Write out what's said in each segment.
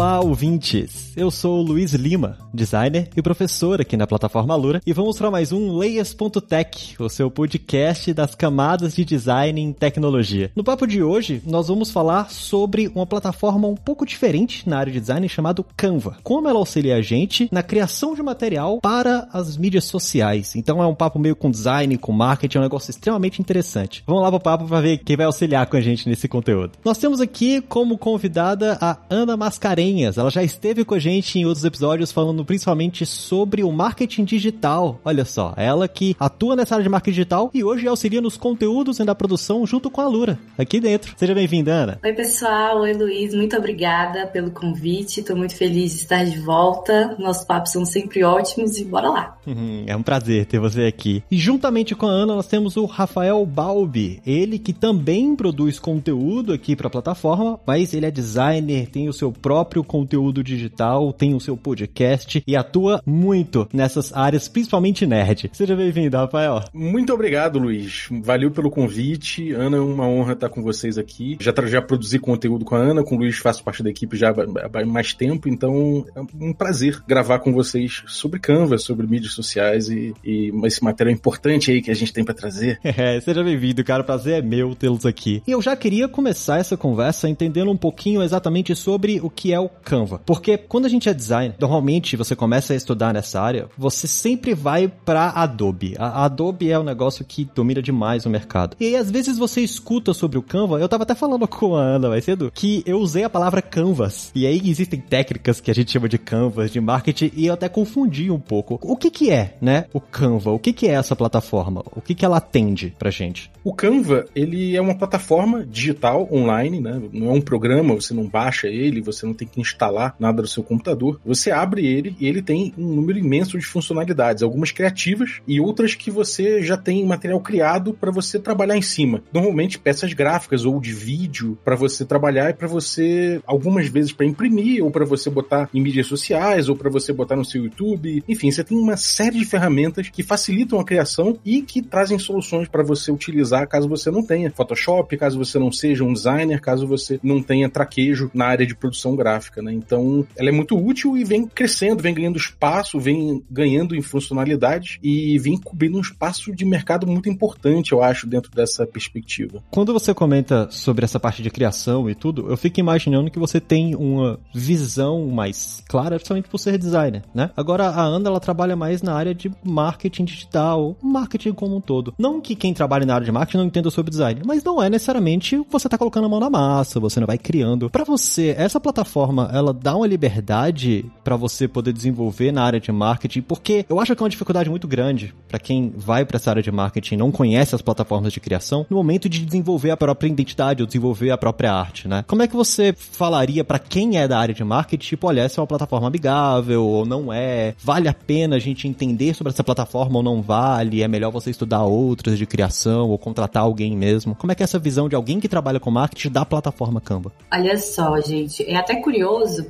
Olá, ouvintes! Eu sou o Luiz Lima, designer e professor aqui na plataforma Lura, e vamos para mais um Layers.tech, o seu podcast das camadas de design em tecnologia. No papo de hoje, nós vamos falar sobre uma plataforma um pouco diferente na área de design chamado Canva. Como ela auxilia a gente na criação de material para as mídias sociais. Então é um papo meio com design, com marketing, é um negócio extremamente interessante. Vamos lá pro papo para ver quem vai auxiliar com a gente nesse conteúdo. Nós temos aqui como convidada a Ana Mascarenhas. Ela já esteve com a gente em outros episódios falando principalmente sobre o marketing digital. Olha só, ela que atua nessa área de marketing digital e hoje auxilia nos conteúdos e na produção junto com a Lura, aqui dentro. Seja bem-vinda, Ana. Oi, pessoal. Oi, Luiz. Muito obrigada pelo convite. Estou muito feliz de estar de volta. Nossos papos são sempre ótimos e bora lá. Uhum, é um prazer ter você aqui. E juntamente com a Ana, nós temos o Rafael Balbi. Ele que também produz conteúdo aqui para a plataforma, mas ele é designer, tem o seu próprio conteúdo digital, tem o seu podcast e atua muito nessas áreas, principalmente nerd. Seja bem-vindo, Rafael. Muito obrigado, Luiz. Valeu pelo convite. Ana, é uma honra estar com vocês aqui. Já, já produzi conteúdo com a Ana, com o Luiz faço parte da equipe já há mais tempo, então é um prazer gravar com vocês sobre Canva, sobre mídias sociais e, e esse material importante aí que a gente tem para trazer. É, seja bem-vindo, cara. O prazer é meu tê-los aqui. E eu já queria começar essa conversa entendendo um pouquinho exatamente sobre o que é o Canva. Porque quando a gente é designer, normalmente você começa a estudar nessa área, você sempre vai para Adobe. A Adobe é um negócio que domina demais o mercado. E aí, às vezes você escuta sobre o Canva, eu tava até falando com a Ana mais cedo, que eu usei a palavra canvas. E aí existem técnicas que a gente chama de canvas, de marketing, e eu até confundi um pouco. O que que é, né, o Canva? O que que é essa plataforma? O que que ela atende pra gente? O Canva, ele é uma plataforma digital, online, né? Não é um programa, você não baixa ele, você não tem que instalar nada no seu computador. Você abre ele e ele tem um número imenso de funcionalidades, algumas criativas e outras que você já tem material criado para você trabalhar em cima. Normalmente peças gráficas ou de vídeo para você trabalhar e para você algumas vezes para imprimir ou para você botar em mídias sociais ou para você botar no seu YouTube. Enfim, você tem uma série de ferramentas que facilitam a criação e que trazem soluções para você utilizar caso você não tenha Photoshop, caso você não seja um designer, caso você não tenha traquejo na área de produção gráfica, né? Então, ela é muito útil e vem crescendo, vem ganhando espaço, vem ganhando em funcionalidades e vem cobrindo um espaço de mercado muito importante, eu acho, dentro dessa perspectiva. Quando você comenta sobre essa parte de criação e tudo, eu fico imaginando que você tem uma visão mais clara, principalmente por ser designer, né? Agora, a Ana, ela trabalha mais na área de marketing digital, marketing como um todo. Não que quem trabalha na área de marketing não entenda sobre design, mas não é necessariamente você tá colocando a mão na massa, você não vai criando. Para você, essa plataforma, ela dá uma liberdade para você poder desenvolver na área de marketing, porque eu acho que é uma dificuldade muito grande para quem vai para essa área de marketing não conhece as plataformas de criação, no momento de desenvolver a própria identidade ou desenvolver a própria arte, né? Como é que você falaria para quem é da área de marketing, tipo, olha, essa é uma plataforma amigável ou não é? Vale a pena a gente entender sobre essa plataforma ou não vale? É melhor você estudar outras de criação ou contratar alguém mesmo? Como é que é essa visão de alguém que trabalha com marketing da plataforma Canva? Olha só, gente, é até curioso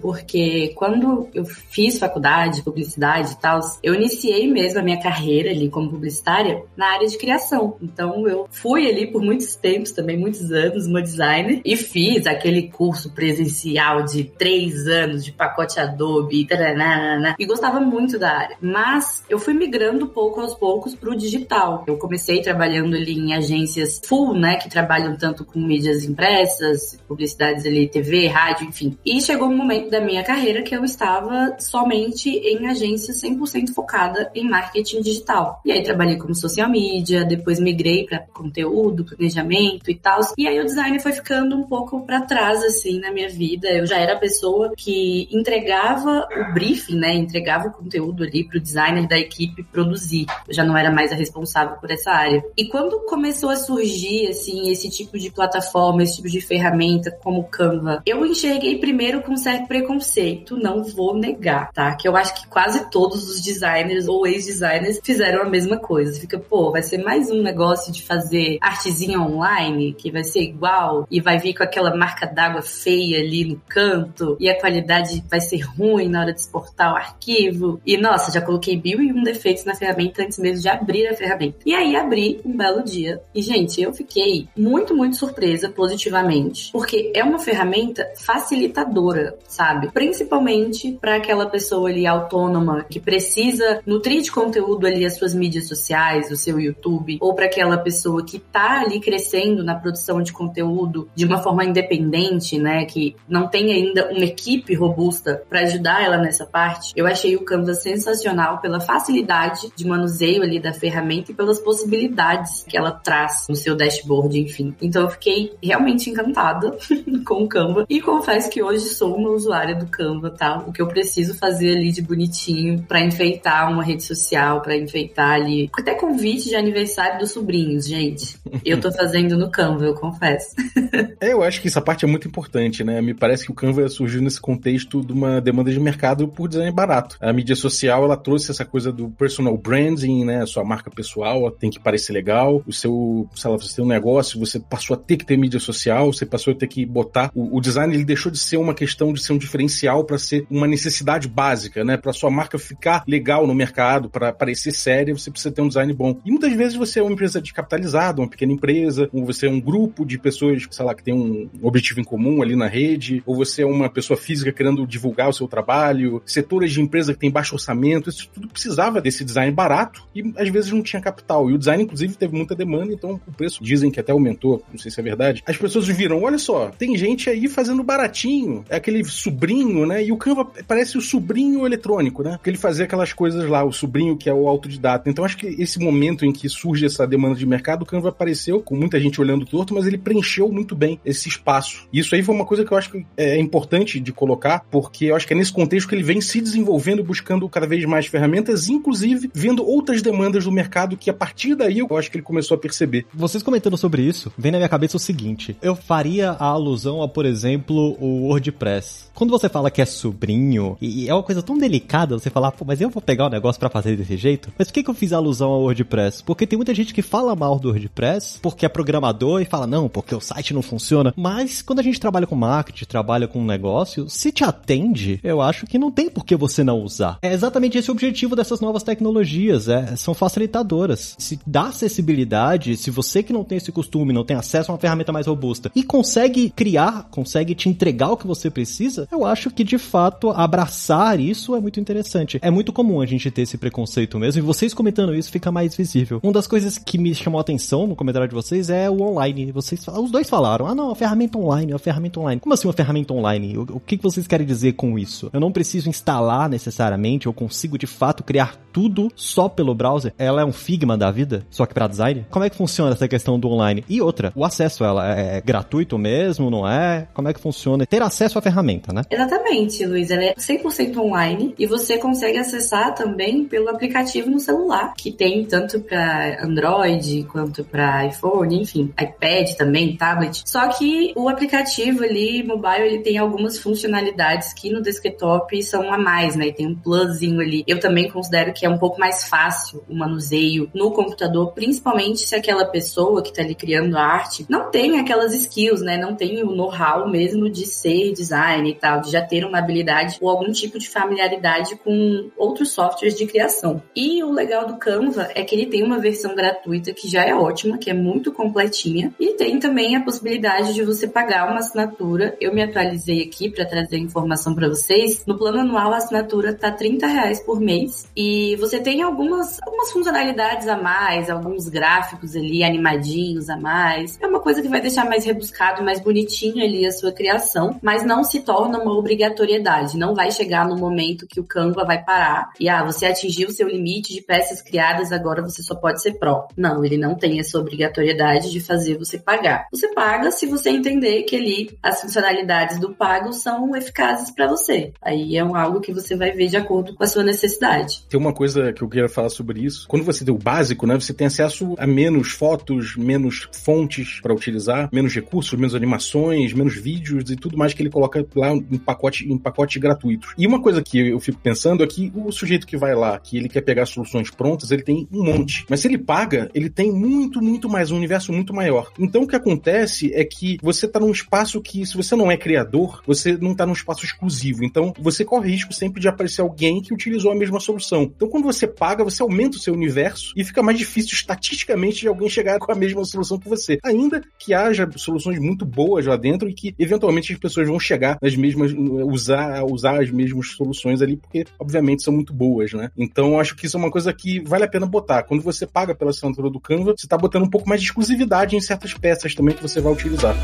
porque quando eu fiz faculdade, publicidade e tal, eu iniciei mesmo a minha carreira ali como publicitária na área de criação. Então eu fui ali por muitos tempos, também muitos anos, uma designer, e fiz aquele curso presencial de três anos de pacote Adobe, taranana, e gostava muito da área. Mas eu fui migrando pouco aos poucos pro digital. Eu comecei trabalhando ali em agências full, né, que trabalham tanto com mídias impressas, publicidades ali, TV, rádio, enfim. E chegou um momento da minha carreira que eu estava somente em agência 100% focada em marketing digital. E aí trabalhei como social media, depois migrei para conteúdo, planejamento e tal. E aí o design foi ficando um pouco para trás assim na minha vida. Eu já era a pessoa que entregava o briefing, né, entregava o conteúdo ali pro designer da equipe produzir. Eu já não era mais a responsável por essa área. E quando começou a surgir assim esse tipo de plataforma, esse tipo de ferramenta como Canva, eu enxerguei primeiro com certo preconceito não vou negar, tá? Que eu acho que quase todos os designers ou ex-designers fizeram a mesma coisa. Fica, pô, vai ser mais um negócio de fazer artezinha online, que vai ser igual, e vai vir com aquela marca d'água feia ali no canto, e a qualidade vai ser ruim na hora de exportar o arquivo. E nossa, já coloquei mil e um defeitos na ferramenta antes mesmo de abrir a ferramenta. E aí abri um belo dia. E, gente, eu fiquei muito, muito surpresa positivamente, porque é uma ferramenta facilitadora, sabe? Principalmente para aquela pessoa ali autônoma que precisa nutrir de conteúdo ali as suas mídias sociais, o seu YouTube, ou para aquela pessoa que tá ali crescendo na produção de conteúdo de uma forma independente, né, que não tem ainda uma equipe robusta para ajudar ela nessa parte. Eu achei o Canva sensacional pela facilidade de manuseio ali da ferramenta e pelas possibilidades que ela traz no seu dashboard, enfim. Então eu fiquei realmente encantada com o Canva e confesso que hoje sou uma usuária do Canva, tá? O que eu preciso fazer ali de bonitinho para enfeitar uma rede social, para enfeitar ali até convite de aniversário dos sobrinhos, gente. Eu tô fazendo no Canva, eu confesso. é, eu acho que essa parte é muito importante, né? Me parece que o Canva surgiu nesse contexto de uma demanda de mercado por design barato. A mídia social, ela trouxe essa coisa do personal branding, né? Sua marca pessoal tem que parecer legal. O seu, sei lá, você tem um negócio, você passou a ter que ter mídia social, você passou a ter que botar. O, o design, ele deixou de ser uma questão de ser um diferencial para ser uma necessidade básica, né? Para sua marca ficar legal no mercado, para parecer séria, você precisa ter um design bom. E muitas vezes você é uma empresa descapitalizada, uma pequena empresa, ou você é um grupo de pessoas, sei lá, que tem um objetivo em comum ali na rede, ou você é uma pessoa física querendo divulgar o seu trabalho, setores de empresa que tem baixo orçamento, isso tudo precisava desse design barato e às vezes não tinha capital. E o design, inclusive, teve muita demanda, então o preço dizem que até aumentou, não sei se é verdade. As pessoas viram, olha só, tem gente aí fazendo baratinho, é aquele sobrinho, né? E o Canva parece o sobrinho eletrônico, né? Porque ele fazia aquelas coisas lá, o sobrinho que é o autodidata. Então acho que esse momento em que surge essa demanda de mercado, o Canva apareceu com muita gente olhando torto, mas ele preencheu muito bem esse espaço. E isso aí foi uma coisa que eu acho que é importante de colocar, porque eu acho que é nesse contexto que ele vem se desenvolvendo, buscando cada vez mais ferramentas, inclusive vendo outras demandas do mercado que a partir daí eu acho que ele começou a perceber. Vocês comentando sobre isso, vem na minha cabeça o seguinte: eu faria a alusão a, por exemplo, o WordPress. Quando você fala que é sobrinho, e é uma coisa tão delicada você falar, pô, mas eu vou pegar o negócio para fazer desse jeito? Mas por que, que eu fiz alusão ao WordPress? Porque tem muita gente que fala mal do WordPress, porque é programador e fala, não, porque o site não funciona. Mas quando a gente trabalha com marketing, trabalha com um negócio, se te atende, eu acho que não tem por que você não usar. É exatamente esse o objetivo dessas novas tecnologias, é, são facilitadoras. Se dá acessibilidade, se você que não tem esse costume, não tem acesso a uma ferramenta mais robusta e consegue criar, consegue te entregar o que você precisa, eu acho que de fato abraçar isso é muito interessante. É muito comum a gente ter esse preconceito mesmo, e vocês comentando isso fica mais visível. Uma das coisas que me chamou a atenção no comentário de vocês é o online. Vocês, os dois falaram, ah não, a ferramenta online, a ferramenta online. Como assim uma ferramenta online? O, o que vocês querem dizer com isso? Eu não preciso instalar necessariamente, eu consigo de fato criar tudo só pelo browser? Ela é um Figma da vida, só que para design? Como é que funciona essa questão do online? E outra, o acesso ela é, é gratuito mesmo, não é? Como é que funciona? Ter acesso à ferramenta, né? Exatamente, Luiz. Ela é 100% online e você consegue acessar também pelo aplicativo no celular, que tem tanto para Android quanto para iPhone, enfim, iPad também, tablet. Só que o aplicativo ali, mobile, ele tem algumas funcionalidades que no desktop são a mais, né? Tem um plusinho ali. Eu também considero que é um pouco mais fácil o manuseio no computador, principalmente se aquela pessoa que tá ali criando a arte não tem aquelas skills, né? Não tem o know-how mesmo de ser design e tal, de já ter uma habilidade ou algum tipo de familiaridade com outros softwares de criação. E o legal do Canva é que ele tem uma versão gratuita que já é ótima, que é muito completinha, e tem também a possibilidade de você pagar uma assinatura. Eu me atualizei aqui para trazer informação para vocês. No plano anual, a assinatura tá 30 reais por mês e você tem algumas, algumas funcionalidades a mais, alguns gráficos ali animadinhos a mais. É uma coisa que vai deixar mais rebuscado, mais bonitinho ali a sua criação, mas não se torna uma obrigatoriedade. Não vai chegar no momento que o Canva vai parar e ah, você atingiu o seu limite de peças criadas, agora você só pode ser pró. Não, ele não tem essa obrigatoriedade de fazer você pagar. Você paga se você entender que ali as funcionalidades do pago são eficazes para você. Aí é um, algo que você vai ver de acordo com a sua necessidade. Tem uma coisa que eu queria falar sobre isso. Quando você tem o básico, né, você tem acesso a menos fotos, menos fontes para utilizar, menos recursos, menos animações, menos vídeos e tudo mais que ele coloca lá no pacote pacote, em pacotes gratuitos. E uma coisa que eu fico pensando é que o sujeito que vai lá, que ele quer pegar soluções prontas, ele tem um monte. Mas se ele paga, ele tem muito, muito mais, um universo muito maior. Então o que acontece é que você está num espaço que, se você não é criador, você não está num espaço exclusivo. Então você corre risco sempre de aparecer alguém que utilizou a mesma solução. Então quando você paga, você aumenta o seu universo e fica mais difícil estatisticamente de alguém chegar com a mesma solução que você. Ainda que haja soluções muito boas lá dentro e que eventualmente as pessoas vão chegar nas mesmas, usar, usar as mesmas soluções ali, porque obviamente são muito boas, né? Então acho que isso é uma coisa que vale a pena botar. Quando você paga pela assinatura do Canva, você está botando um pouco mais de exclusividade em certas peças também que você vai utilizar.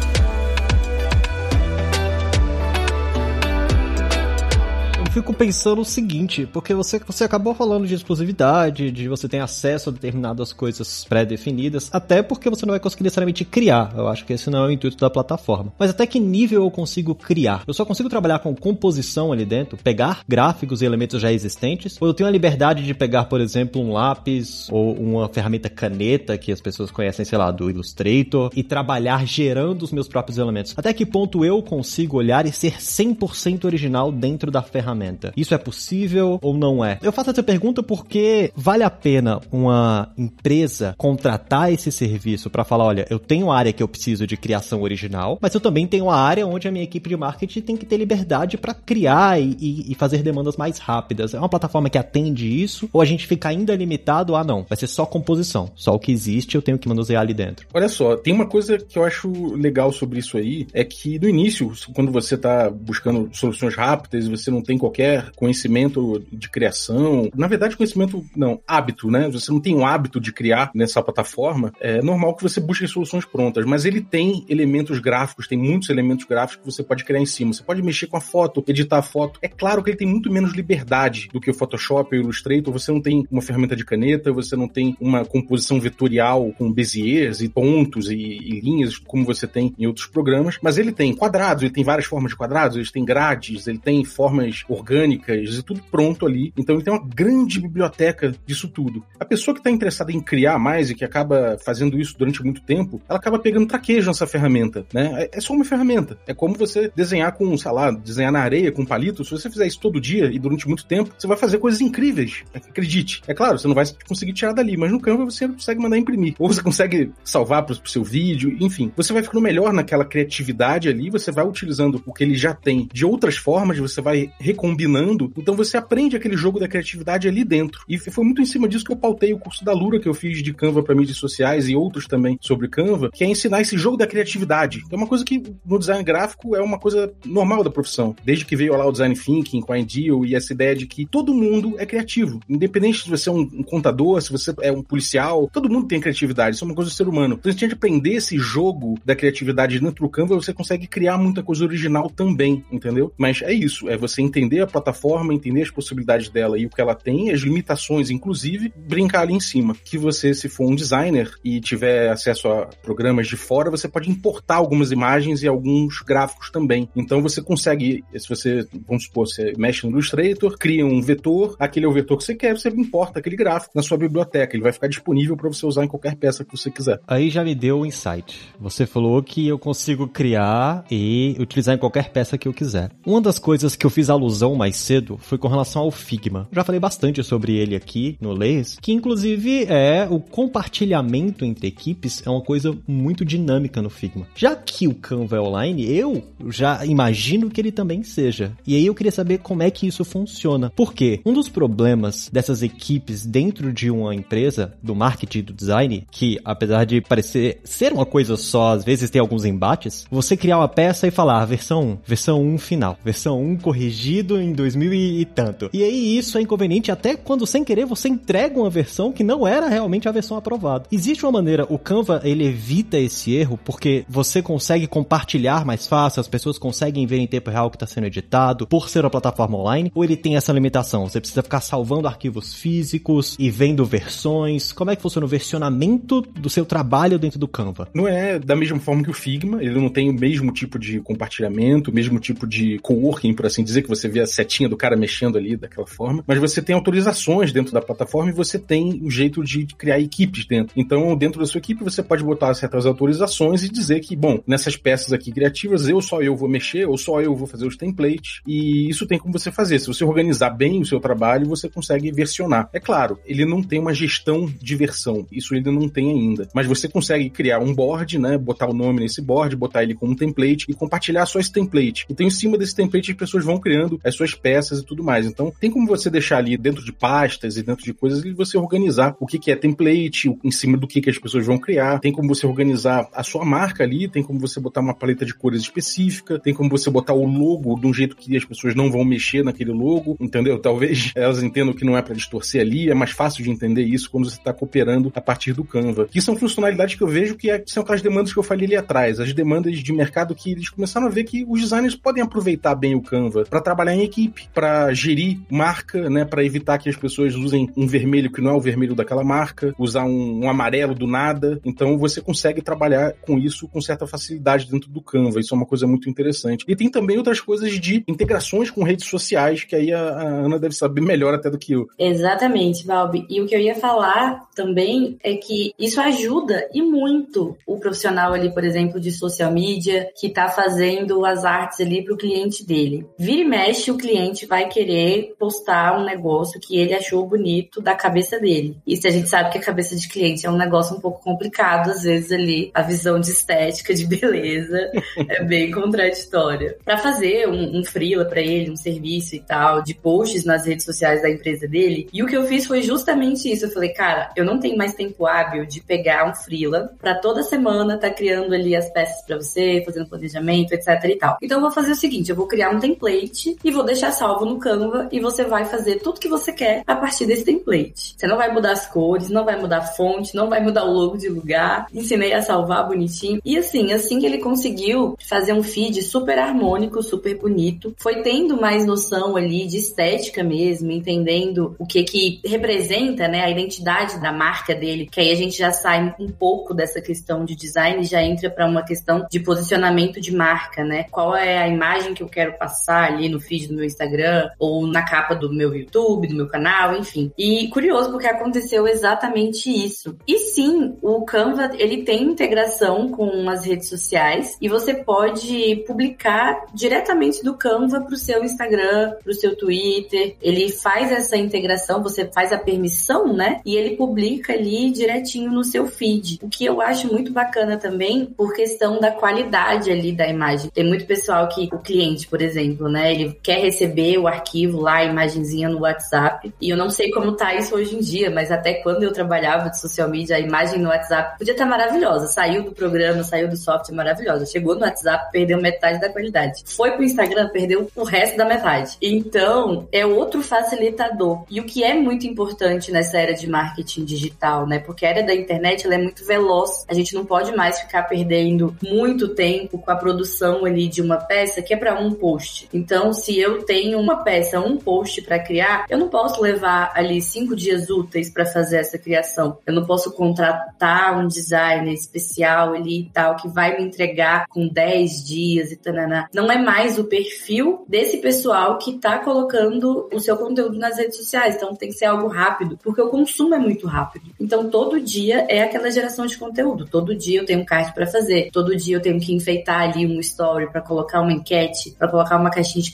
Fico pensando o seguinte, porque você, você acabou falando de exclusividade, de você ter acesso a determinadas coisas pré-definidas, até porque você não vai conseguir necessariamente criar. Eu acho que esse não é o intuito da plataforma. Mas até que nível eu consigo criar? Eu só consigo trabalhar com composição ali dentro, pegar gráficos e elementos já existentes, ou eu tenho a liberdade de pegar, por exemplo, um lápis ou uma ferramenta caneta que as pessoas conhecem, sei lá, do Illustrator, e trabalhar gerando os meus próprios elementos. Até que ponto eu consigo olhar e ser 100% original dentro da ferramenta? Ferramenta. Isso é possível ou não é? Eu faço essa pergunta porque vale a pena uma empresa contratar esse serviço para falar, olha, eu tenho área que eu preciso de criação original, mas eu também tenho a área onde a minha equipe de marketing tem que ter liberdade para criar e, e, fazer demandas mais rápidas. É uma plataforma que atende isso ou a gente fica ainda limitado a não, vai ser só composição, só o que existe eu tenho que manusear ali dentro. Olha só, tem uma coisa que eu acho legal sobre isso aí, é que no início, quando você tá buscando soluções rápidas e você não tem qualquer qualquer conhecimento de criação. Na verdade, conhecimento, não, hábito, né? Você não tem um hábito de criar nessa plataforma. É normal que você busque soluções prontas, mas ele tem elementos gráficos, tem muitos elementos gráficos que você pode criar em cima. Você pode mexer com a foto, editar a foto. É claro que ele tem muito menos liberdade do que o Photoshop ou o Illustrator. Você não tem uma ferramenta de caneta, você não tem uma composição vetorial com beziers e pontos e, e linhas, como você tem em outros programas, mas ele tem quadrados, ele tem várias formas de quadrados, ele tem grades, ele tem formas orgânicas e tudo pronto ali. Então ele tem uma grande biblioteca disso tudo. A pessoa que está interessada em criar mais e que acaba fazendo isso durante muito tempo, ela acaba pegando traquejo nessa ferramenta, né? É, é só uma ferramenta. É como você desenhar com, sei lá, desenhar na areia com palito. Se você fizer isso todo dia e durante muito tempo, você vai fazer coisas incríveis. Acredite. É claro, você não vai conseguir tirar dali, mas no Canva você consegue mandar imprimir. Ou você consegue salvar para o seu vídeo, enfim. Você vai ficando melhor naquela criatividade ali, você vai utilizando o que ele já tem de outras formas, você vai recompensando combinando. Então você aprende aquele jogo da criatividade ali dentro. E foi muito em cima disso que eu pautei o curso da Lura que eu fiz de Canva para mídias sociais e outros também sobre Canva, que é ensinar esse jogo da criatividade. é uma coisa que no design gráfico é uma coisa normal da profissão. Desde que veio lá o design thinking com a Ideal e essa ideia de que todo mundo é criativo. Independente se você é um, contador, se você é um policial, todo mundo tem criatividade. Isso é uma coisa do ser humano. Então, se a gente aprender esse jogo da criatividade dentro do Canva, você consegue criar muita coisa original também, entendeu? Mas é isso, é você entender a plataforma, entender as possibilidades dela e o que ela tem, as limitações, inclusive, brincar ali em cima. Que você, se for um designer e tiver acesso a programas de fora, você pode importar algumas imagens e alguns gráficos também. Então você consegue, se você, vamos supor, você mexe no Illustrator, cria um vetor, aquele é o vetor que você quer, você importa aquele gráfico na sua biblioteca. Ele vai ficar disponível para você usar em qualquer peça que você quiser. Aí já me deu o um insight. Você falou que eu consigo criar e utilizar em qualquer peça que eu quiser. Uma das coisas que eu fiz alusão mais cedo foi com relação ao Figma. Já falei bastante sobre ele aqui no Leis, que inclusive é o compartilhamento entre equipes é uma coisa muito dinâmica no Figma. Já que o Canva é online, eu já imagino que ele também seja. E aí eu queria saber como é que isso funciona. Porque um dos problemas dessas equipes dentro de uma empresa, do marketing e do design, que apesar de parecer ser uma coisa só, às vezes tem alguns embates, você criar uma peça e falar ah, versão 1, versão 1 final, versão 1 corrigido em 2000 e tanto. E aí isso é inconveniente até quando sem querer você entrega uma versão que não era realmente a versão aprovada. Existe uma maneira, o Canva ele evita esse erro porque você consegue compartilhar mais fácil, as pessoas conseguem ver em tempo real o que está sendo editado por ser uma plataforma online, ou ele tem essa limitação? Você precisa ficar salvando arquivos físicos e vendo versões. Como é que funciona o versionamento do seu trabalho dentro do Canva? Não é da mesma forma que o Figma, ele não tem o mesmo tipo de compartilhamento, o mesmo tipo de coworking, por assim dizer, que você vê setinha do cara mexendo ali daquela forma, mas você tem autorizações dentro da plataforma e você tem um jeito de criar equipes dentro. Então, dentro da sua equipe, você pode botar certas autorizações e dizer que, bom, nessas peças aqui criativas, eu só eu vou mexer, ou só eu vou fazer os templates, e isso tem como você fazer. Se você organizar bem o seu trabalho, você consegue versionar. É claro, ele não tem uma gestão de versão, isso ele não tem ainda, mas você consegue criar um board, né, botar o nome nesse board, botar ele com um template e compartilhar só esse template. Então, em cima desse template, as pessoas vão criando as suas peças e tudo mais. Então, tem como você deixar ali dentro de pastas e dentro de coisas e você organizar o que, que é template, em cima do que, que as pessoas vão criar. Tem como você organizar a sua marca ali, tem como você botar uma paleta de cores específica, tem como você botar o logo de um jeito que as pessoas não vão mexer naquele logo, entendeu? Talvez elas entendam que não é para distorcer ali, é mais fácil de entender isso quando você está cooperando a partir do Canva. Que são funcionalidades que eu vejo que é, são aquelas demandas que eu falei ali atrás, as demandas de mercado que eles começaram a ver que os designers podem aproveitar bem o Canva para trabalhar em equipe, para gerir marca, né, para evitar que as pessoas usem um vermelho que não é o vermelho daquela marca, usar um, um, amarelo do nada. Então você consegue trabalhar com isso com certa facilidade dentro do Canva. Isso é uma coisa muito interessante. E tem também outras coisas de integrações com redes sociais, que aí a, a Ana deve saber melhor até do que eu. Exatamente, Valbi. E o que eu ia falar também é que isso ajuda e muito o profissional ali, por exemplo, de social media, que está fazendo as artes ali para o cliente dele. Vira e mexe, o cliente vai querer postar um negócio que ele achou bonito da cabeça dele. E se a gente sabe que a cabeça de cliente é um negócio um pouco complicado, às vezes ali a visão de estética, de beleza, é bem contraditória. Para fazer um, um freela para ele, um serviço e tal, de posts nas redes sociais da empresa dele, e o que eu fiz foi justamente isso. Eu falei, cara, eu não tenho mais tempo hábil de pegar um freela para toda semana tá criando ali as peças para você, fazendo planejamento, etc e tal. Então eu vou fazer o seguinte, eu vou criar um template e vou deixar salvo no Canva e você vai fazer tudo que você quer a partir desse template. Você não vai mudar as cores, não vai mudar a fonte, não vai mudar o logo de lugar. Ensinei a salvar bonitinho. E assim, assim que ele conseguiu fazer um feed super harmônico, super bonito, foi tendo mais noção ali de estética mesmo, entendendo o que que representa, né, a identidade da marca dele, que aí a gente já sai um pouco dessa questão de design e já entra para uma questão de posicionamento de marca, né? Qual é a imagem que eu quero passar ali no feed do meu Instagram ou na capa do meu YouTube, do meu canal, enfim. E curioso porque aconteceu exatamente isso. E sim, o Canva, ele tem integração com as redes sociais e você pode publicar diretamente do Canva para o seu Instagram, para o seu Twitter. Ele faz essa integração, você faz a permissão, né? E ele publica ali direitinho no seu feed. O que eu acho muito bacana também por questão da qualidade ali da imagem. Tem muito pessoal que o cliente, por exemplo, né, ele quer receber o arquivo lá, a imagenzinha no WhatsApp. E eu não sei como tá isso hoje em dia, mas até quando eu trabalhava de social media, a imagem no WhatsApp podia estar tá maravilhosa. Saiu do programa, saiu do software maravilhosa. Chegou no WhatsApp, perdeu metade da qualidade. Foi pro Instagram, perdeu o resto da metade. Então, é outro facilitador. E o que é muito importante nessa era de marketing digital, né? Porque a era da internet ela é muito veloz. A gente não pode mais ficar perdendo muito tempo com a produção ali de uma peça que é para um post. Então, se eu tenho uma peça, um post para criar, eu não posso levar ali cinco dias úteis para fazer essa criação. Eu não posso contratar um designer especial ali e tal que vai me entregar com 10 dias e tal. Não é mais o perfil desse pessoal que tá colocando o seu conteúdo nas redes sociais. Então tem que ser algo rápido, porque o consumo é muito rápido. Então todo dia é aquela geração de conteúdo. Todo dia eu tenho um card para fazer. Todo dia eu tenho que enfeitar ali um story para colocar uma enquete, para colocar uma caixinha de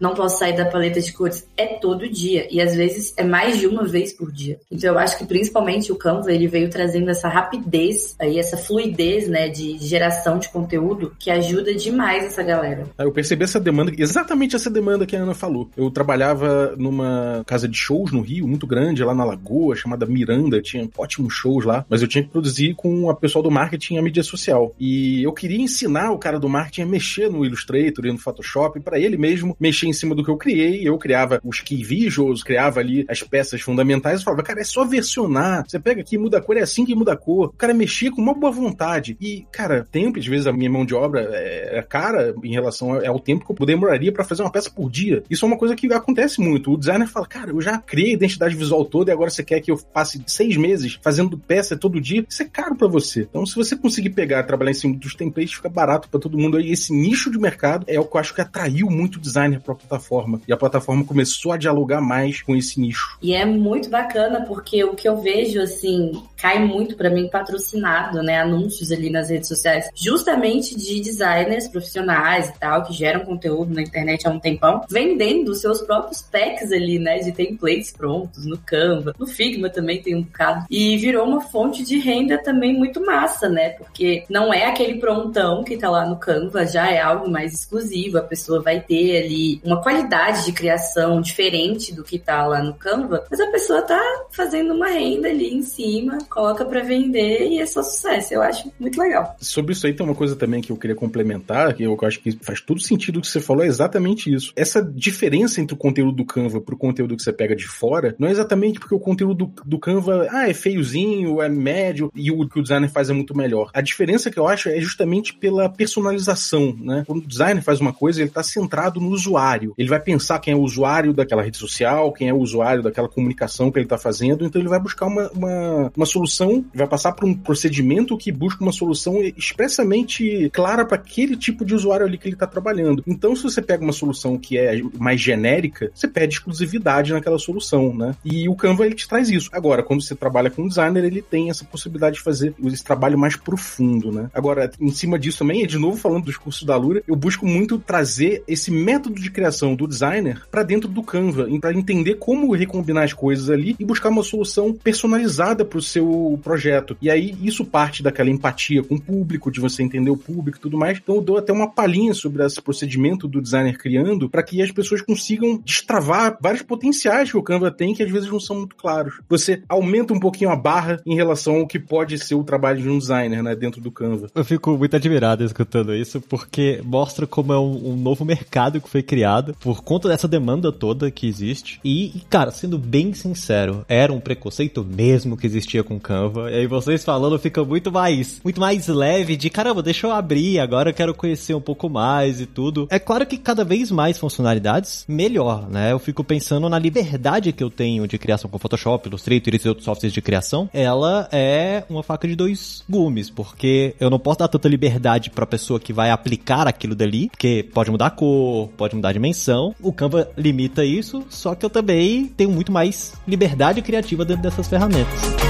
Não posso sair da paleta de cores. É todo dia e às vezes é mais de uma vez por dia. Então eu acho que principalmente o Canva ele veio trazendo essa rapidez aí essa fluidez, né, de geração de conteúdo que ajuda demais essa galera. Eu percebi essa demanda, exatamente essa demanda que a Ana falou. Eu trabalhava numa casa de shows no Rio, muito grande, lá na Lagoa, chamada Miranda, tinha ótimos shows lá, mas eu tinha que produzir com a pessoal do marketing a mídia social. E eu queria ensinar o cara do marketing a mexer no Illustrator e no Photoshop para ele mesmo mexer em cima do que eu criei. Eu criava os key visuals, criava ali as peças fundamentais e falava, cara, é só versionar. Você pega aqui, muda a cor, é assim que muda a cor. O cara mexia com uma boa vontade. E, cara, tempo, às vezes a minha mão de obra é, cara em relação ao tempo que eu demoraria para fazer uma peça por dia. Isso é uma coisa que acontece muito. O designer fala, cara, eu já criei a identidade visual toda e agora você quer que eu passe seis meses fazendo peça todo dia? Isso é caro para você. Então, se você conseguir pegar, trabalhar em cima dos templates, fica barato para todo mundo. E esse nicho de mercado é o que eu acho que atraiu muito designer designer para a plataforma. E a plataforma começou a dialogar mais com esse nicho. E é muito bacana porque o que eu vejo, assim, cai muito para mim patrocinado, né? Anúncios ali nas redes sociais, justamente de designers profissionais e tal, que geram conteúdo na internet há um tempão, vendendo seus próprios packs ali, né? De templates prontos no Canva. No Figma também tem um bocado. E virou uma fonte de renda também muito massa, né? Porque não é aquele prontão que tá lá no Canva, já é algo mais exclusivo. A pessoa vai ter ali uma qualidade de criação diferente do que tá lá no Canva, mas a pessoa tá fazendo uma renda ali em cima, coloca para vender e é só sucesso. Eu acho muito legal. Sobre isso aí tem uma coisa também que eu queria complementar, que eu acho que faz todo sentido o que você falou, é exatamente isso. Essa diferença entre o conteúdo do Canva pro conteúdo que você pega de fora, não é exatamente porque o conteúdo do, do Canva, ah, é feiozinho, é médio, e o que o designer faz é muito melhor. A diferença que eu acho é justamente pela personalização, né? Quando o designer faz uma coisa, ele está centrado no usuário. Ele vai pensar quem é o usuário daquela rede social, quem é o usuário daquela comunicação que ele está fazendo, então ele vai buscar uma, uma, uma solução, vai passar por um procedimento que busca uma solução expressamente clara para aquele tipo de usuário ali que ele está trabalhando. Então, se você pega uma solução que é mais genérica, você pede exclusividade naquela solução, né? E o Canva ele te traz isso. Agora, quando você trabalha com designer, ele tem essa possibilidade de fazer esse trabalho mais profundo, né? Agora, em cima disso também, de novo falando dos cursos da Lura, eu busco muito trazer esse método de criação do designer para dentro do Canva, para entender como recombinar as coisas ali e buscar uma solução personalizada para o seu projeto. E aí isso parte daquela empatia com o público, de você entender o público e tudo mais. Então eu dou até uma palhinha sobre esse procedimento do designer criando para que as pessoas consigam destravar vários potenciais que o Canva tem que às vezes não são muito claros. Você aumenta um pouquinho a barra em relação ao que pode ser o trabalho de um designer, né, dentro do Canva. Eu fico muito admirado escutando isso porque mostra como é um, um novo mercado que foi criado por conta dessa demanda toda que existe. E, cara, sendo bem sincero, era um preconceito mesmo que existia com Canva. E aí vocês falando fica muito mais, muito mais leve de caramba, deixa eu abrir, agora eu quero conhecer um pouco mais e tudo. É claro que cada vez mais funcionalidades, melhor, né? Eu fico pensando na liberdade que eu tenho de criação com Photoshop, Illustrator e outros softwares de criação. Ela é uma faca de dois gumes, porque eu não posso dar tanta liberdade para a pessoa que vai aplicar aquilo dali, porque pode mudar a cor, pode mudar a dimensão. O Canva limita isso, só que eu também tenho muito mais liberdade criativa dentro dessas ferramentas.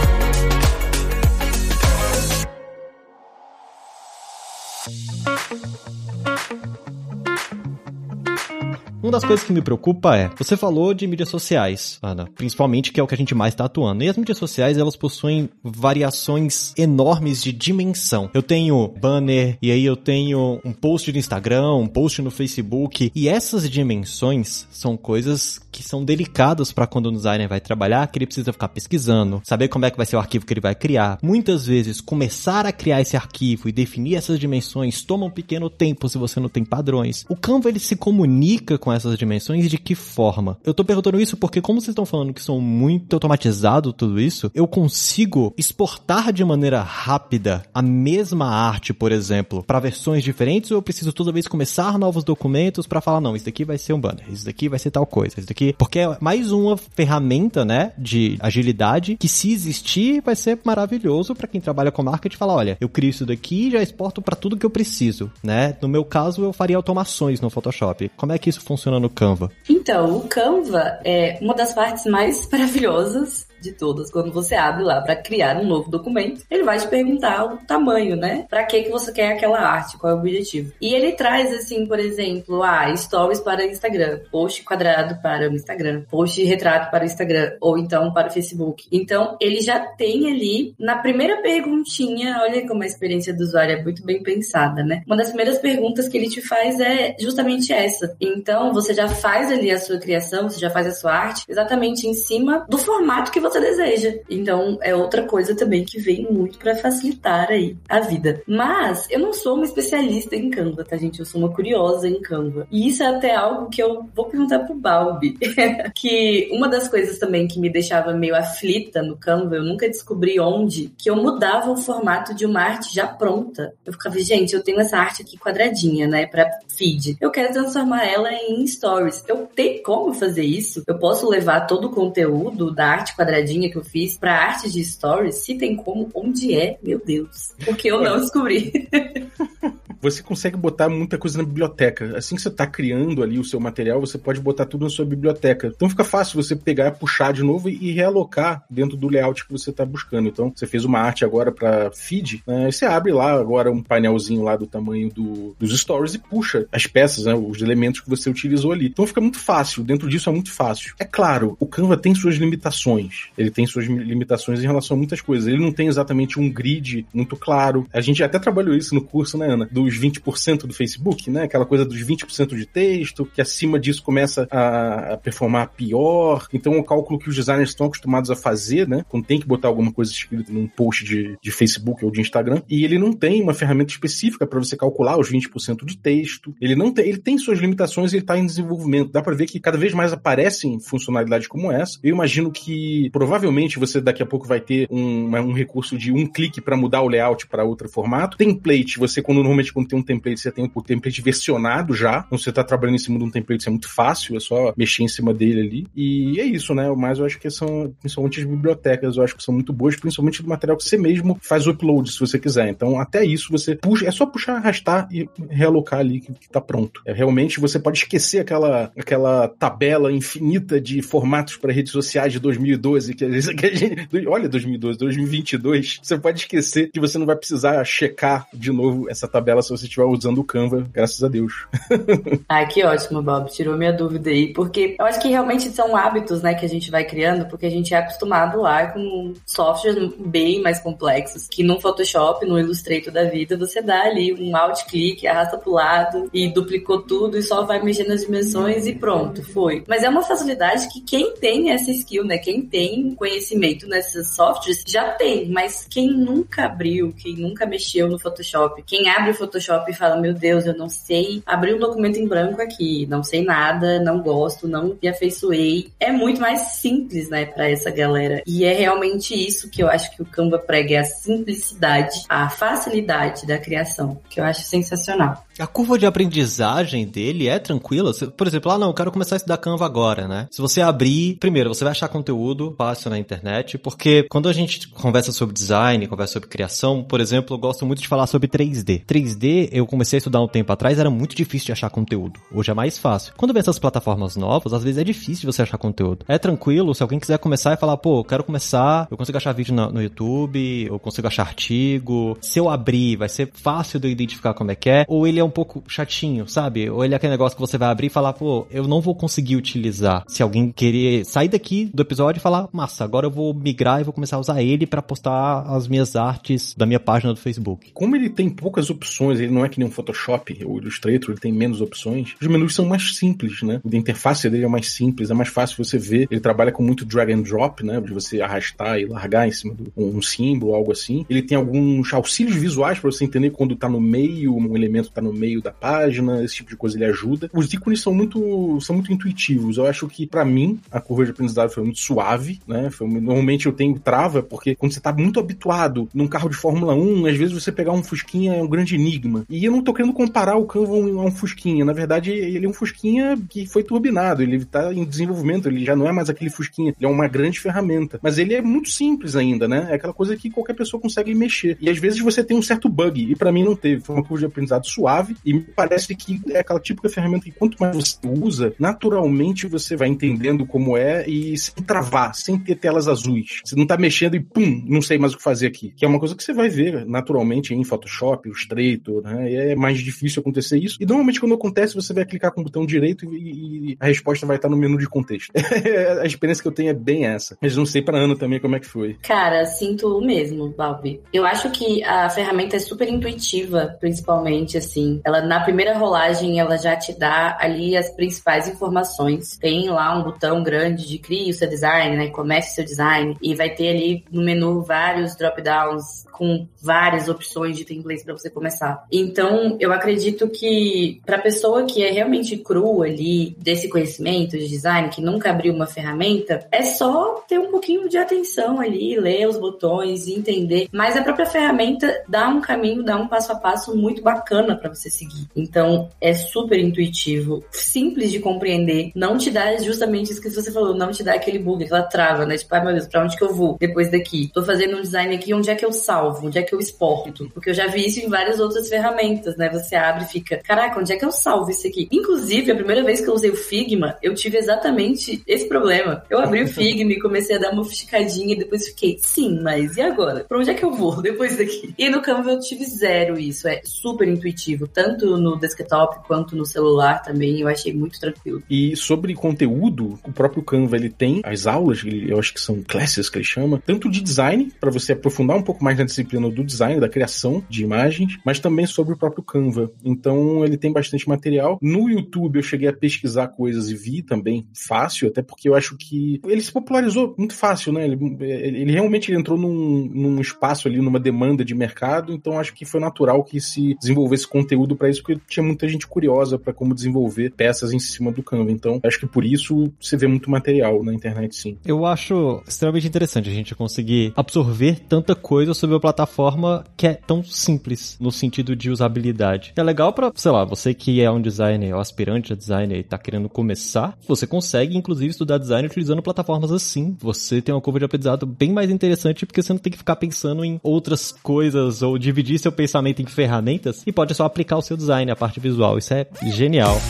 Das coisas que me preocupa é, você falou de mídias sociais, Ana, principalmente que é o que a gente mais está atuando. E as mídias sociais, elas possuem variações enormes de dimensão. Eu tenho banner, e aí eu tenho um post no Instagram, um post no Facebook, e essas dimensões são coisas que são delicadas para quando o designer vai trabalhar, que ele precisa ficar pesquisando, saber como é que vai ser o arquivo que ele vai criar. Muitas vezes, começar a criar esse arquivo e definir essas dimensões toma um pequeno tempo se você não tem padrões. O Canva, ele se comunica com essas dimensões de que forma? Eu tô perguntando isso porque como vocês estão falando que são muito automatizado tudo isso, eu consigo exportar de maneira rápida a mesma arte, por exemplo, para versões diferentes ou eu preciso toda vez começar novos documentos para falar não, isso daqui vai ser um banner, isso daqui vai ser tal coisa, isso daqui, porque é mais uma ferramenta, né, de agilidade que se existir vai ser maravilhoso para quem trabalha com marketing falar, olha, eu crio isso daqui e já exporto para tudo que eu preciso, né? No meu caso, eu faria automações no Photoshop. Como é que isso funciona funciona no Canva? Então, o Canva é uma das partes mais maravilhosas de todas, quando você abre lá para criar um novo documento, ele vai te perguntar o tamanho, né? Para que que você quer aquela arte, qual é o objetivo. E ele traz assim, por exemplo, ah, stories para Instagram, post quadrado para o Instagram, post retrato para o Instagram ou então para o Facebook. Então, ele já tem ali na primeira perguntinha, olha como a experiência do usuário é muito bem pensada, né? Uma das primeiras perguntas que ele te faz é justamente essa. Então, você já faz ali a sua criação, você já faz a sua arte exatamente em cima do formato que você você deseja. Então, é outra coisa também que vem muito para facilitar aí a vida. Mas eu não sou uma especialista em Canva, tá, gente? Eu sou uma curiosa em Canva. E isso é até algo que eu vou perguntar pro Balbi. que uma das coisas também que me deixava meio aflita no Canva, eu nunca descobri onde, que eu mudava o formato de uma arte já pronta. Eu ficava, gente, eu tenho essa arte aqui quadradinha, né, para feed. Eu quero transformar ela em stories. Eu tenho como fazer isso? Eu posso levar todo o conteúdo da arte quadradinha olhadinha que eu fiz pra arte de stories, se tem como, onde é, meu Deus. Porque eu não descobri. você consegue botar muita coisa na biblioteca. Assim que você tá criando ali o seu material, você pode botar tudo na sua biblioteca. Então fica fácil você pegar, puxar de novo e realocar dentro do layout que você tá buscando. Então, você fez uma arte agora para feed, né? Você abre lá agora um painelzinho lá do tamanho do, dos stories e puxa as peças, né? Os elementos que você utilizou ali. Então fica muito fácil. Dentro disso é muito fácil. É claro, o Canva tem suas limitações. Ele tem suas limitações em relação a muitas coisas. Ele não tem exatamente um grid muito claro. A gente até trabalhou isso no curso, né, Ana? Dos 20% do Facebook, né? Aquela coisa dos 20% de texto, que acima disso começa a, performar pior. Então, o cálculo que os designers estão acostumados a fazer, né? Quando tem que botar alguma coisa escrita num post de, de Facebook ou de Instagram, e ele não tem uma ferramenta específica para você calcular os 20% de texto. Ele não tem, ele tem suas limitações ele está em desenvolvimento. Dá para ver que cada vez mais aparecem funcionalidades como essa. Eu imagino que provavelmente você daqui a pouco vai ter um, um recurso de um clique para mudar o layout para outro formato. Template, você quando normalmente quando tem um template, você tem o template versionado já. Então você está trabalhando em cima de um template, isso é muito fácil, é só mexer em cima dele ali. E é isso, né? Mas eu acho que são, principalmente as bibliotecas, eu acho que são muito boas, principalmente do material que você mesmo faz o upload, se você quiser. Então, até isso você puxa, é só puxar, arrastar e realocar ali que, que tá pronto. É, realmente você pode esquecer aquela, aquela tabela infinita de formatos para redes sociais de 2012, que, que a gente. Olha, 2012, 2022. Você pode esquecer que você não vai precisar checar de novo essa tabela se você estiver usando o Canva, graças a Deus. ah, que ótimo, Bob. Tirou minha dúvida aí, porque eu acho que realmente são hábitos, né, que a gente vai criando, porque a gente é acostumado lá com softwares bem mais complexos, que no Photoshop, no Illustrator da vida, você dá ali um alt-click, arrasta pro lado e duplicou tudo e só vai mexendo nas dimensões e pronto, foi. Mas é uma facilidade que quem tem essa skill, né, quem tem conhecimento nessas softwares já tem, mas quem nunca abriu, quem nunca mexeu no Photoshop, quem abre o Photoshop e fala, meu Deus, eu não sei abrir um documento em branco aqui, não sei nada, não gosto, não me afeiçoei. É muito mais simples, né, para essa galera. E é realmente isso que eu acho que o Canva prega, é a simplicidade, a facilidade da criação, que eu acho sensacional. A curva de aprendizagem dele é tranquila? Por exemplo, ah não, eu quero começar a estudar Canva agora, né? Se você abrir, primeiro, você vai achar conteúdo fácil na internet, porque quando a gente conversa sobre design, conversa sobre criação, por exemplo, eu gosto muito de falar sobre 3D. 3D, eu comecei a estudar um tempo atrás, era muito difícil de achar conteúdo. Hoje é mais fácil. Quando vem essas plataformas novas, às vezes é difícil você achar conteúdo. É tranquilo, se alguém quiser começar e falar, pô, eu quero começar, eu consigo achar vídeo no, no YouTube, eu consigo achar artigo. Se eu abrir, vai ser fácil de eu identificar como é que é, ou ele é um pouco chatinho, sabe? Ou ele é aquele negócio que você vai abrir e falar, pô, eu não vou conseguir utilizar. Se alguém querer sair daqui do episódio e falar, massa, agora eu vou migrar e vou começar a usar ele para postar as minhas artes da minha página do Facebook. Como ele tem poucas opções, ele não é que nem um Photoshop ou Illustrator, ele tem menos opções, os menus são mais simples, né? A interface dele é mais simples, é mais fácil você ver. Ele trabalha com muito drag and drop, né? De você arrastar e largar em cima de um símbolo, algo assim. Ele tem alguns auxílios visuais para você entender quando tá no meio, um elemento tá no meio da página, esse tipo de coisa ele ajuda. Os ícones são muito, são muito intuitivos. Eu acho que, para mim, a curva de aprendizado foi muito suave, né? Foi, normalmente eu tenho trava, porque quando você tá muito habituado num carro de Fórmula 1, às vezes você pegar um Fusquinha é um grande enigma. E eu não tô querendo comparar o Canva a um, Fusquinha. Na verdade, ele é um Fusquinha que foi turbinado, ele tá em desenvolvimento, ele já não é mais aquele Fusquinha, ele é uma grande ferramenta. Mas ele é muito simples ainda, né? É aquela coisa que qualquer pessoa consegue mexer. E às vezes você tem um certo bug, e para mim não teve. Foi uma curva de aprendizado suave, e me parece que é aquela típica ferramenta que quanto mais você usa, naturalmente você vai entendendo como é e sem travar, sem ter telas azuis. Você não tá mexendo e pum, não sei mais o que fazer aqui. Que é uma coisa que você vai ver naturalmente em Photoshop, Illustrator, né? E é mais difícil acontecer isso. E normalmente quando acontece, você vai clicar com o botão direito e, e a resposta vai estar no menu de contexto. a experiência que eu tenho é bem essa. Mas não sei pra Ana também como é que foi. Cara, sinto o mesmo, Balbi. Eu acho que a ferramenta é super intuitiva, principalmente, assim. Ela, na primeira rolagem, ela já te dá ali as principais informações. Tem lá um botão grande de crie o seu design, né? Comece seu design. E vai ter ali no menu vários drop-downs com várias opções de templates para você começar. Então, eu acredito que para pessoa que é realmente crua ali desse conhecimento de design, que nunca abriu uma ferramenta, é só ter um pouquinho de atenção ali, ler os botões, entender. Mas a própria ferramenta dá um caminho, dá um passo a passo muito bacana para você seguir. Então, é super intuitivo, simples de compreender, não te dá justamente isso que você falou, não te dá aquele bug, aquela trava, né? Tipo, ai meu Deus, pra onde que eu vou depois daqui? Tô fazendo um design aqui, onde é que eu salvo? Onde é que eu exporto? Porque eu já vi isso em várias outras ferramentas, né? Você abre e fica, caraca, onde é que eu salvo isso aqui? Inclusive, a primeira vez que eu usei o Figma, eu tive exatamente esse problema. Eu abri o Figma e comecei a dar uma fusticadinha e depois fiquei, sim, mas e agora? Pra onde é que eu vou depois daqui? E no Canva eu tive zero isso. É super intuitivo, tanto no desktop quanto no celular também. Eu achei muito tranquilo. E sobre conteúdo, o próprio Canva ele tem as aulas, eu acho que são classes que ele chama, tanto de design, para você aprofundar um pouco mais na disciplina do design, da criação de imagens, mas também sobre o próprio Canva. Então ele tem bastante material. No YouTube eu cheguei a pesquisar coisas e vi também fácil, até porque eu acho que ele se popularizou muito fácil, né? Ele, ele realmente entrou num, num espaço ali, numa demanda de mercado, então acho que foi natural que se desenvolvesse conteúdo para isso, porque tinha muita gente curiosa para como desenvolver peças em cima do Canva. Então acho que por isso você vê muito material na internet, sim. Eu acho extremamente interessante a gente conseguir absorver tanta coisa sobre plataforma que é tão simples no sentido de usabilidade. É legal para, sei lá, você que é um designer ou aspirante a designer e tá querendo começar, você consegue inclusive estudar design utilizando plataformas assim. Você tem uma curva de aprendizado bem mais interessante porque você não tem que ficar pensando em outras coisas ou dividir seu pensamento em ferramentas e pode só aplicar o seu design, a parte visual. Isso é genial.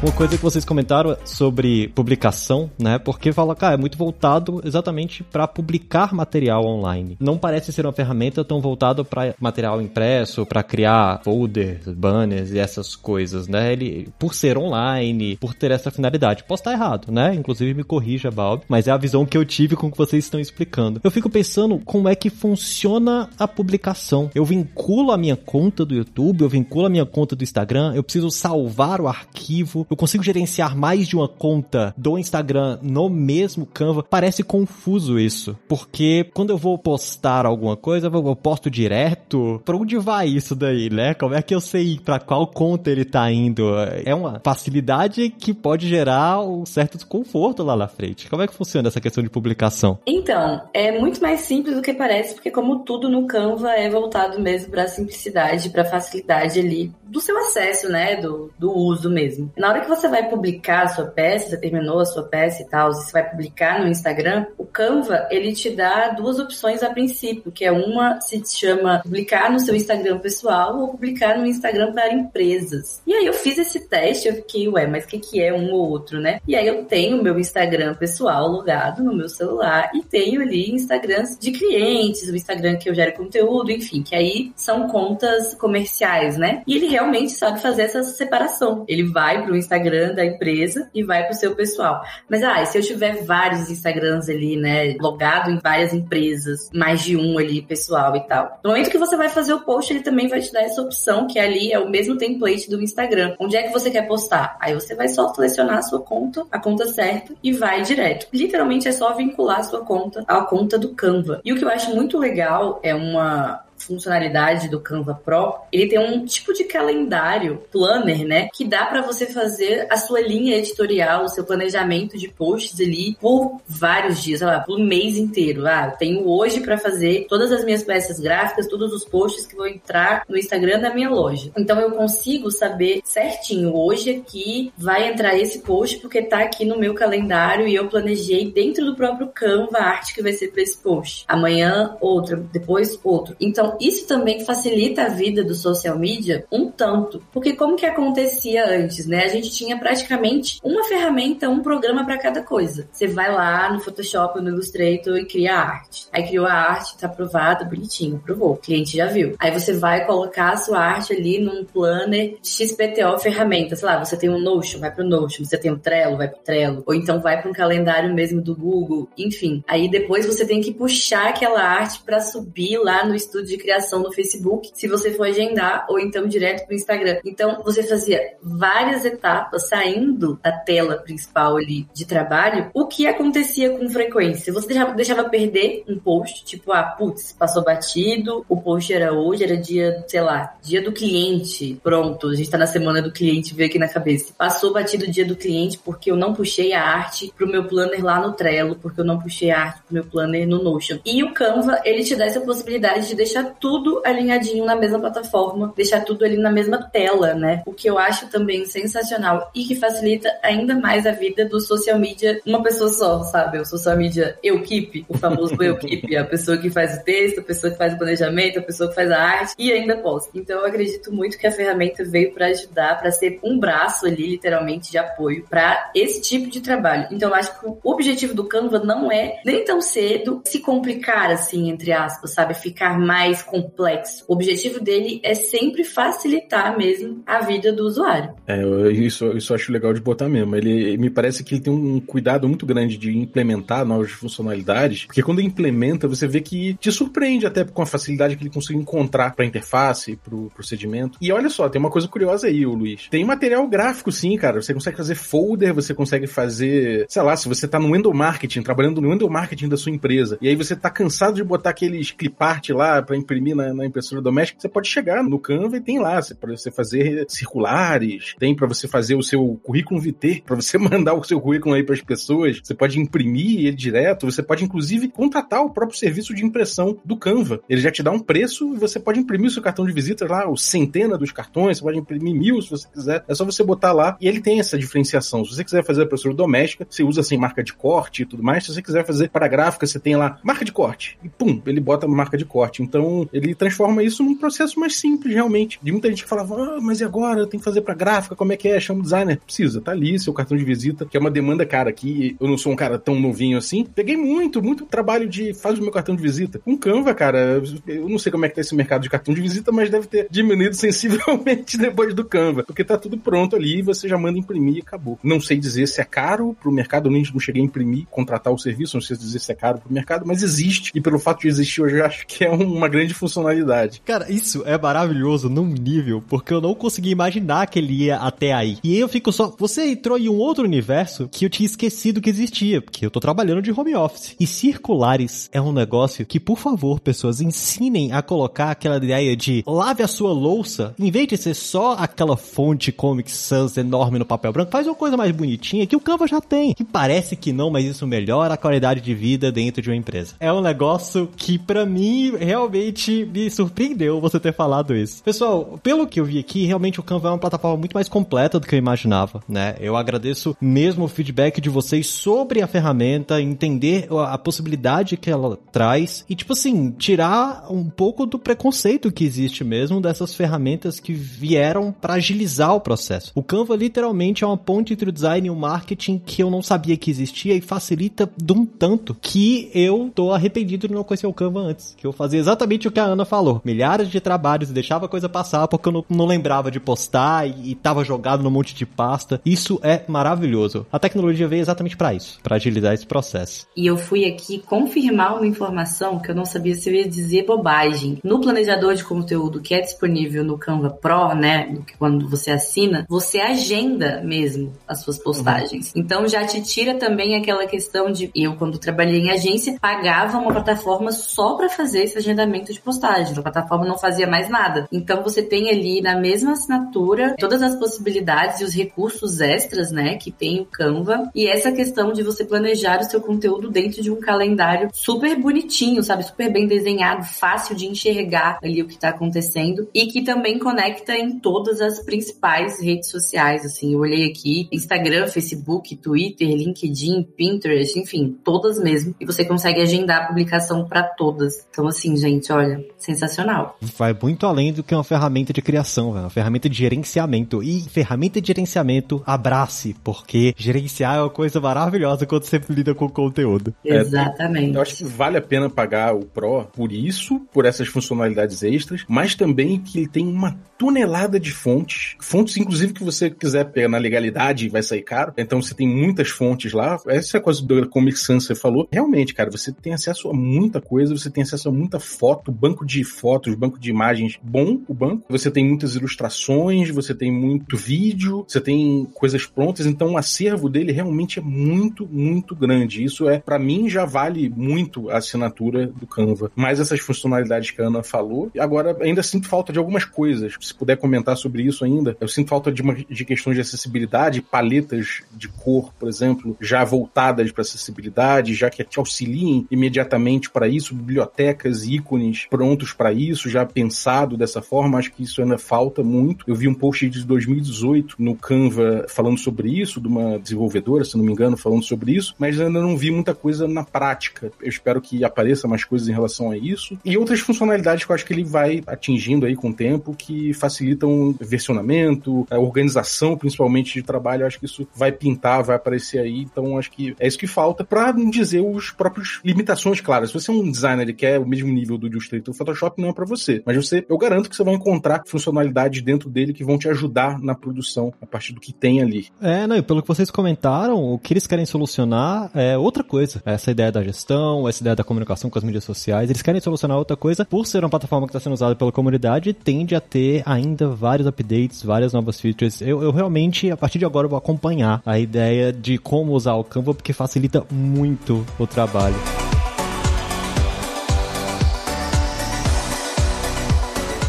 Uma coisa que vocês comentaram sobre publicação, né? Porque fala, cara, é muito voltado exatamente para publicar material online. Não parece ser uma ferramenta tão voltada para material impresso, para criar folders, banners e essas coisas, né? Ele, por ser online, por ter essa finalidade. Posso estar errado, né? Inclusive me corrija, Bob, mas é a visão que eu tive com o que vocês estão explicando. Eu fico pensando como é que funciona a publicação. Eu vinculo a minha conta do YouTube, eu vinculo a minha conta do Instagram, eu preciso salvar o arquivo, eu consigo gerenciar mais de uma conta do Instagram no mesmo Canva. Parece confuso isso, porque quando eu vou postar alguma coisa, eu posto direto. Pra onde vai isso daí, né? Como é que eu sei para qual conta ele tá indo? É uma facilidade que pode gerar um certo desconforto lá na frente. Como é que funciona essa questão de publicação? Então, é muito mais simples do que parece, porque como tudo no Canva é voltado mesmo para simplicidade, para facilidade ali do seu acesso, né, do, do uso mesmo. Na hora hora que você vai publicar a sua peça, você terminou a sua peça e tal, você vai publicar no Instagram, o Canva, ele te dá duas opções a princípio, que é uma se chama publicar no seu Instagram pessoal ou publicar no Instagram para empresas. E aí eu fiz esse teste, eu fiquei, ué, mas o que, que é um ou outro, né? E aí eu tenho o meu Instagram pessoal logado no meu celular e tenho ali Instagrams de clientes, o Instagram que eu gero conteúdo, enfim, que aí são contas comerciais, né? E ele realmente sabe fazer essa separação. Ele vai pro Instagram da empresa e vai pro seu pessoal. Mas, ah, se eu tiver vários Instagrams ali, né, logado em várias empresas, mais de um ali pessoal e tal. No momento que você vai fazer o post, ele também vai te dar essa opção, que ali é o mesmo template do Instagram. Onde é que você quer postar? Aí você vai só selecionar a sua conta, a conta certa, e vai direto. Literalmente é só vincular a sua conta à conta do Canva. E o que eu acho muito legal é uma funcionalidade do Canva Pro, ele tem um tipo de calendário, planner, né? Que dá para você fazer a sua linha editorial, o seu planejamento de posts ali por vários dias, sei lá, por um mês inteiro. Ah, tenho hoje para fazer todas as minhas peças gráficas, todos os posts que vão entrar no Instagram da minha loja. Então eu consigo saber certinho, hoje aqui vai entrar esse post porque tá aqui no meu calendário e eu planejei dentro do próprio Canva a arte que vai ser para esse post. Amanhã outro, depois outro. Então isso também facilita a vida do social media um tanto. Porque como que acontecia antes, né? A gente tinha praticamente uma ferramenta, um programa para cada coisa. Você vai lá no Photoshop no Illustrator e cria a arte. Aí criou a arte, tá aprovado, bonitinho, aprovou. O cliente já viu. Aí você vai colocar a sua arte ali num planner XPTO ferramenta. Sei lá, você tem um Notion, vai pro Notion. Você tem um Trello, vai pro Trello. Ou então vai para um calendário mesmo do Google. Enfim. Aí depois você tem que puxar aquela arte para subir lá no estúdio criação no Facebook, se você for agendar, ou então direto pro Instagram. Então, você fazia várias etapas saindo da tela principal ali de trabalho. O que acontecia com frequência? Você deixava, deixava perder um post, tipo, ah, putz, passou batido, o post era hoje, era dia, sei lá, dia do cliente. Pronto, a gente tá na semana do cliente, veio aqui na cabeça. Passou batido o dia do cliente porque eu não puxei a arte pro meu planner lá no Trello, porque eu não puxei a arte pro meu planner no Notion. E o Canva, ele te dá essa possibilidade de deixar tudo alinhadinho na mesma plataforma, deixar tudo ali na mesma tela, né? O que eu acho também sensacional e que facilita ainda mais a vida do social media uma pessoa só, sabe? O social media Equipe, o famoso Equipe, a pessoa que faz o texto, a pessoa que faz o planejamento, a pessoa que faz a arte e ainda posta. Então eu acredito muito que a ferramenta veio para ajudar, para ser um braço ali, literalmente, de apoio para esse tipo de trabalho. Então eu acho que o objetivo do Canva não é nem tão cedo se complicar, assim, entre aspas, sabe? Ficar mais complexo. O objetivo dele é sempre facilitar mesmo a vida do usuário. É, isso, isso eu acho legal de botar mesmo. Ele me parece que ele tem um cuidado muito grande de implementar novas funcionalidades, porque quando ele implementa, você vê que te surpreende até com a facilidade que ele consegue encontrar para interface, para o procedimento. E olha só, tem uma coisa curiosa aí, o Luiz. Tem material gráfico sim, cara. Você consegue fazer folder, você consegue fazer, sei lá, se você tá no endomarketing, trabalhando no endomarketing da sua empresa, e aí você tá cansado de botar aqueles clipart lá para imprimir na, na, impressora doméstica, você pode chegar no Canva e tem lá, para você fazer circulares, tem para você fazer o seu currículo vitae, para você mandar o seu currículo aí para as pessoas, você pode imprimir ele direto, você pode inclusive contratar o próprio serviço de impressão do Canva. Ele já te dá um preço e você pode imprimir o seu cartão de visita lá, o centena dos cartões, você pode imprimir mil se você quiser. É só você botar lá e ele tem essa diferenciação. Se você quiser fazer a impressora doméstica, você usa sem marca de corte e tudo mais. Se você quiser fazer para gráfica, você tem lá marca de corte. E pum, ele bota marca de corte. Então, ele transforma isso num processo mais simples, realmente. De muita gente que falava, ah, mas e agora? Tenho que fazer para gráfica, como é que é? Chama o designer. Precisa, tá ali, seu cartão de visita, que é uma demanda cara aqui. Eu não sou um cara tão novinho assim. Peguei muito, muito trabalho de faz o meu cartão de visita. Com Canva, cara, eu não sei como é que tá esse mercado de cartão de visita, mas deve ter diminuído sensivelmente depois do Canva, porque tá tudo pronto ali, você já manda imprimir e acabou. Não sei dizer se é caro pro mercado, nem não cheguei a imprimir, contratar o serviço, não sei dizer se é caro pro mercado, mas existe. E pelo fato de existir, eu já acho que é uma grande funcionalidade. Cara, isso é maravilhoso num nível, porque eu não consegui imaginar que ele ia até aí. E eu fico só. Você entrou em um outro universo que eu tinha esquecido que existia, porque eu tô trabalhando de home office. E circulares é um negócio que, por favor, pessoas ensinem a colocar aquela ideia de lave a sua louça, em vez de ser só aquela fonte Comic Sans enorme no papel branco, faz uma coisa mais bonitinha que o Canva já tem. Que parece que não, mas isso melhora a qualidade de vida dentro de uma empresa. É um negócio que para mim realmente me surpreendeu você ter falado isso. Pessoal, pelo que eu vi aqui, realmente o Canva é uma plataforma muito mais completa do que eu imaginava, né? Eu agradeço mesmo o feedback de vocês sobre a ferramenta, entender a possibilidade que ela traz e tipo assim, tirar um pouco do preconceito que existe mesmo dessas ferramentas que vieram para agilizar o processo. O Canva literalmente é uma ponte entre o design e o marketing que eu não sabia que existia e facilita de um tanto que eu tô arrependido de não conhecer o Canva antes. Que eu fazia exatamente o que a Ana falou. Milhares de trabalhos, deixava a coisa passar porque eu não, não lembrava de postar e, e tava jogado num monte de pasta. Isso é maravilhoso. A tecnologia veio exatamente para isso, para agilizar esse processo. E eu fui aqui confirmar uma informação que eu não sabia se eu ia dizer bobagem. No planejador de conteúdo que é disponível no Canva Pro, né, quando você assina, você agenda mesmo as suas postagens. Uhum. Então já te tira também aquela questão de eu quando trabalhei em agência pagava uma plataforma só para fazer esse agendamento de postagens. A plataforma não fazia mais nada. Então você tem ali na mesma assinatura todas as possibilidades e os recursos extras, né, que tem o Canva e essa questão de você planejar o seu conteúdo dentro de um calendário super bonitinho, sabe, super bem desenhado, fácil de enxergar ali o que está acontecendo e que também conecta em todas as principais redes sociais, assim, eu olhei aqui, Instagram, Facebook, Twitter, LinkedIn, Pinterest, enfim, todas mesmo, e você consegue agendar a publicação para todas. Então assim, gente, olha, sensacional. Vai muito além do que uma ferramenta de criação, é uma ferramenta de gerenciamento e ferramenta de gerenciamento abrace, porque gerenciar é uma coisa maravilhosa quando você lida com conteúdo. Exatamente. É, eu acho que vale a pena pagar o Pro por isso, por essas funcionalidades extras, mas também que ele tem uma tonelada de fontes, fontes inclusive que você quiser pegar na legalidade vai sair caro. Então você tem muitas fontes lá. Essa é a coisa do Comic Sans você falou. Realmente, cara, você tem acesso a muita coisa, você tem acesso a muita foto, banco de fotos, banco de imagens bom, o banco. Você tem muitas ilustrações, você tem muito vídeo, você tem coisas prontas, então o acervo dele realmente é muito, muito grande. Isso é, para mim, já vale muito a assinatura do Canva. Mais essas funcionalidades que a Ana falou. Agora, ainda sinto falta de algumas coisas se puder comentar sobre isso ainda. Eu sinto falta de, uma, de questões de acessibilidade, paletas de cor, por exemplo, já voltadas para acessibilidade, já que te auxiliem imediatamente para isso, bibliotecas, ícones mais prontos para isso, já pensado dessa forma. Acho que isso ainda falta muito. Eu vi um post de 2018 no Canva falando sobre isso, de uma desenvolvedora, se não me engano, falando sobre isso, mas ainda não vi muita coisa na prática. Eu espero que apareça mais coisas em relação a isso. E outras funcionalidades que eu acho que ele vai atingindo aí com o tempo, que facilitam versionamento, a organização, principalmente de trabalho. Eu acho que isso vai pintar, vai aparecer aí. Então, acho que é isso que falta para dizer os próprios limitações claras. Se você é um designer e quer o mesmo nível do Illustrator, o Photoshop não é para você. Mas você, eu garanto que você vai encontrar funcionalidades dentro dele que vão te ajudar na produção a partir do que tem ali. É, não, e pelo que vocês comentaram, o que eles querem solucionar é outra coisa. Essa ideia da gestão, essa ideia da comunicação com as mídias sociais, eles querem solucionar outra coisa. Por ser uma plataforma que está sendo usada pela comunidade, tende a ter ainda vários updates, várias novas features. Eu, eu realmente, a partir de agora, vou acompanhar a ideia de como usar o Canva, porque facilita muito o trabalho.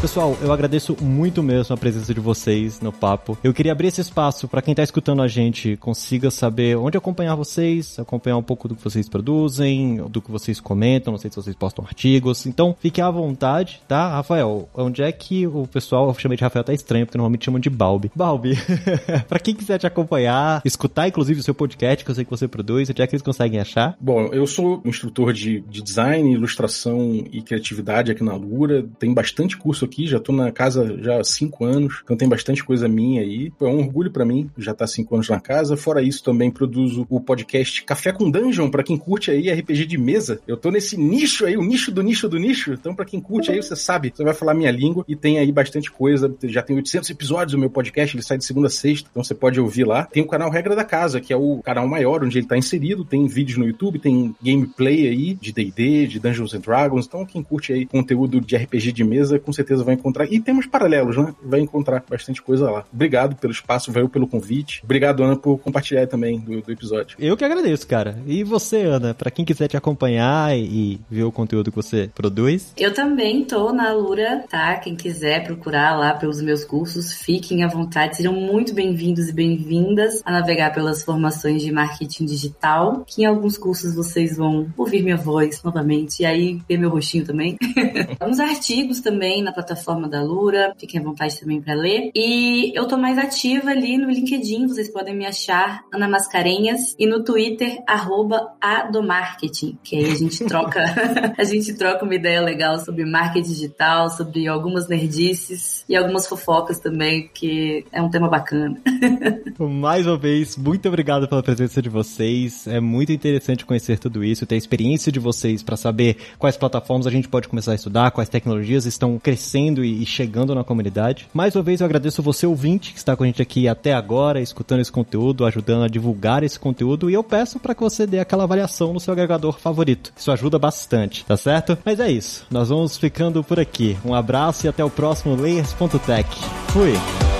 Pessoal, eu agradeço muito mesmo a presença de vocês no papo. Eu queria abrir esse espaço para quem está escutando a gente consiga saber onde acompanhar vocês, acompanhar um pouco do que vocês produzem, do que vocês comentam, não sei se vocês postam artigos. Então, fique à vontade, tá? Rafael, onde é que o pessoal, eu chamei de Rafael, tá estranho, porque normalmente chamam de Balbi. Balbi, para quem quiser te acompanhar, escutar inclusive o seu podcast, que eu sei que você produz, onde é que eles conseguem achar? Bom, eu sou instrutor de, de design, ilustração e criatividade aqui na Lura. Tem bastante curso aqui, já tô na casa já há cinco anos, então tem bastante coisa minha aí. É um orgulho para mim, já tá cinco anos na casa. Fora isso, também produzo o podcast Café com Dungeon, para quem curte aí RPG de mesa. Eu tô nesse nicho aí, o nicho do nicho do nicho. Então, para quem curte aí, você sabe, você vai falar minha língua e tem aí bastante coisa. Já tem 800 episódios o meu podcast, ele sai de segunda a sexta, então você pode ouvir lá. Tem o canal Regra da Casa, que é o canal maior onde ele tá inserido. Tem vídeos no YouTube, tem gameplay aí de D&D, de Dungeons and Dragons. Então, quem curte aí conteúdo de RPG de mesa, com certeza vai encontrar. E temos paralelos, né? Vai encontrar bastante coisa lá. Obrigado pelo espaço, valeu pelo convite. Obrigado, Ana, por compartilhar também do, do episódio. Eu que agradeço, cara. E você, Ana, para quem quiser te acompanhar e ver o conteúdo que você produz? Eu também tô na Lura, tá? Quem quiser procurar lá pelos meus cursos, fiquem à vontade. Sejam muito bem-vindos e bem-vindas a navegar pelas formações de marketing digital, que em alguns cursos vocês vão ouvir minha voz novamente e aí ver meu rostinho também. Alguns artigos também na plataforma da Lura, fiquem à vontade também para ler. E eu tô mais ativa ali no LinkedIn, vocês podem me achar Ana Mascarenhas e no Twitter arroba Adomarketing, que aí a gente troca a gente troca uma ideia legal sobre marketing digital, sobre algumas nerdices e algumas fofocas também, que é um tema bacana. Mais uma vez, muito obrigado pela presença de vocês. É muito interessante conhecer tudo isso, ter a experiência de vocês para saber quais plataformas a gente pode começar a estudar, quais tecnologias estão crescendo e chegando na comunidade. Mais uma vez, eu agradeço você, ouvinte, que está com a gente aqui até agora, escutando esse conteúdo, ajudando a divulgar esse conteúdo. E eu peço para que você dê aquela avaliação no seu agregador favorito. Isso ajuda bastante, tá certo? Mas é isso. Nós vamos ficando por aqui. Um abraço e até o próximo Layers.tech. Fui!